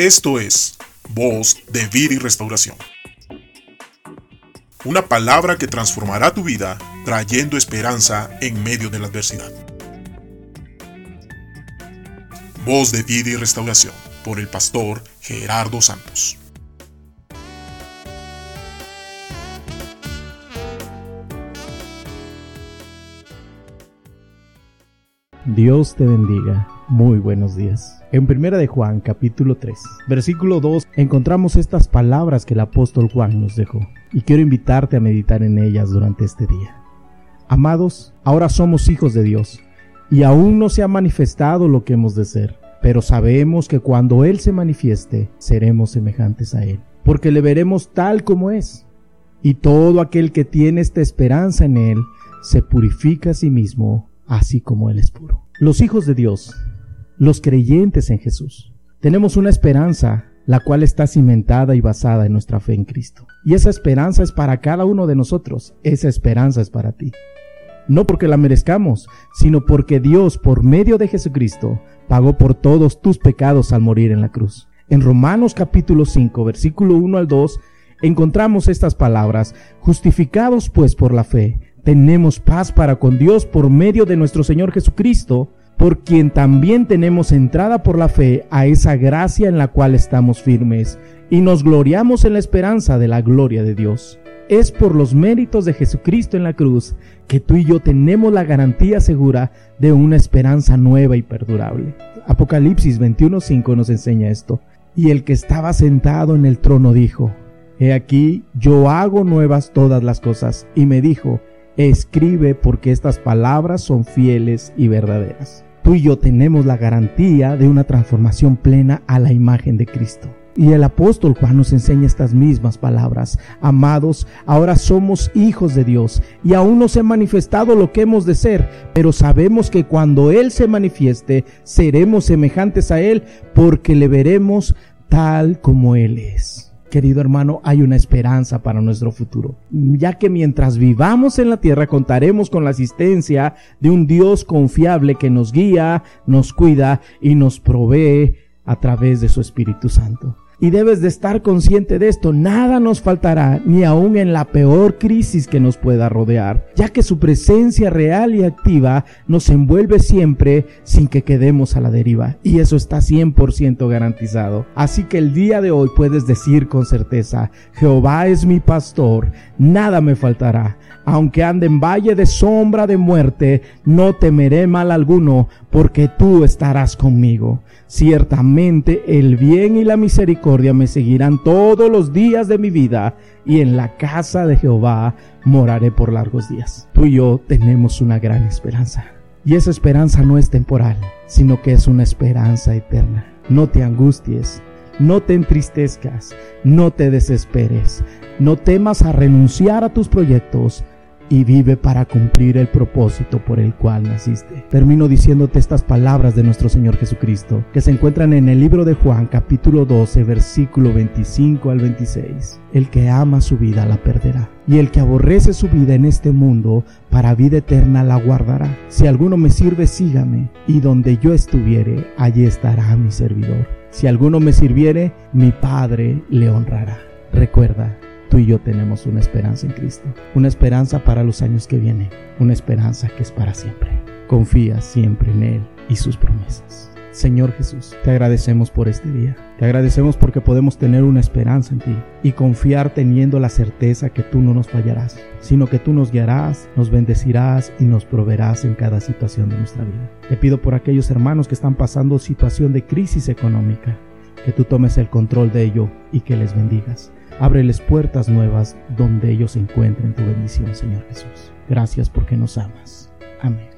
Esto es Voz de Vida y Restauración. Una palabra que transformará tu vida trayendo esperanza en medio de la adversidad. Voz de Vida y Restauración por el pastor Gerardo Santos. Dios te bendiga. Muy buenos días. En Primera de Juan, capítulo 3, versículo 2, encontramos estas palabras que el apóstol Juan nos dejó, y quiero invitarte a meditar en ellas durante este día. Amados, ahora somos hijos de Dios, y aún no se ha manifestado lo que hemos de ser, pero sabemos que cuando Él se manifieste, seremos semejantes a Él, porque le veremos tal como es. Y todo aquel que tiene esta esperanza en Él, se purifica a sí mismo, así como Él es puro. Los hijos de Dios los creyentes en Jesús. Tenemos una esperanza la cual está cimentada y basada en nuestra fe en Cristo. Y esa esperanza es para cada uno de nosotros, esa esperanza es para ti. No porque la merezcamos, sino porque Dios, por medio de Jesucristo, pagó por todos tus pecados al morir en la cruz. En Romanos capítulo 5, versículo 1 al 2, encontramos estas palabras, justificados pues por la fe, tenemos paz para con Dios por medio de nuestro Señor Jesucristo, por quien también tenemos entrada por la fe a esa gracia en la cual estamos firmes y nos gloriamos en la esperanza de la gloria de Dios. Es por los méritos de Jesucristo en la cruz que tú y yo tenemos la garantía segura de una esperanza nueva y perdurable. Apocalipsis 21:5 nos enseña esto. Y el que estaba sentado en el trono dijo, He aquí, yo hago nuevas todas las cosas. Y me dijo, Escribe porque estas palabras son fieles y verdaderas tú y yo tenemos la garantía de una transformación plena a la imagen de Cristo. Y el apóstol Juan nos enseña estas mismas palabras. Amados, ahora somos hijos de Dios y aún no se ha manifestado lo que hemos de ser, pero sabemos que cuando Él se manifieste, seremos semejantes a Él porque le veremos tal como Él es querido hermano, hay una esperanza para nuestro futuro, ya que mientras vivamos en la tierra contaremos con la asistencia de un Dios confiable que nos guía, nos cuida y nos provee a través de su Espíritu Santo y debes de estar consciente de esto. Nada nos faltará, ni aun en la peor crisis que nos pueda rodear, ya que su presencia real y activa nos envuelve siempre sin que quedemos a la deriva. Y eso está 100% garantizado. Así que el día de hoy puedes decir con certeza, Jehová es mi pastor, nada me faltará. Aunque ande en valle de sombra de muerte, no temeré mal alguno, porque tú estarás conmigo. Ciertamente el bien y la misericordia me seguirán todos los días de mi vida, y en la casa de Jehová moraré por largos días. Tú y yo tenemos una gran esperanza. Y esa esperanza no es temporal, sino que es una esperanza eterna. No te angusties, no te entristezcas, no te desesperes, no temas a renunciar a tus proyectos, y vive para cumplir el propósito por el cual naciste. Termino diciéndote estas palabras de nuestro Señor Jesucristo, que se encuentran en el libro de Juan capítulo 12 versículo 25 al 26. El que ama su vida la perderá, y el que aborrece su vida en este mundo, para vida eterna la guardará. Si alguno me sirve, sígame, y donde yo estuviere, allí estará mi servidor. Si alguno me sirviere, mi Padre le honrará. Recuerda, tú y yo tenemos una esperanza en Cristo, una esperanza para los años que vienen, una esperanza que es para siempre. Confía siempre en Él y sus promesas. Señor Jesús, te agradecemos por este día. Te agradecemos porque podemos tener una esperanza en ti y confiar teniendo la certeza que tú no nos fallarás, sino que tú nos guiarás, nos bendecirás y nos proveerás en cada situación de nuestra vida. Te pido por aquellos hermanos que están pasando situación de crisis económica, que tú tomes el control de ello y que les bendigas. Ábreles puertas nuevas donde ellos encuentren tu bendición, Señor Jesús. Gracias porque nos amas. Amén.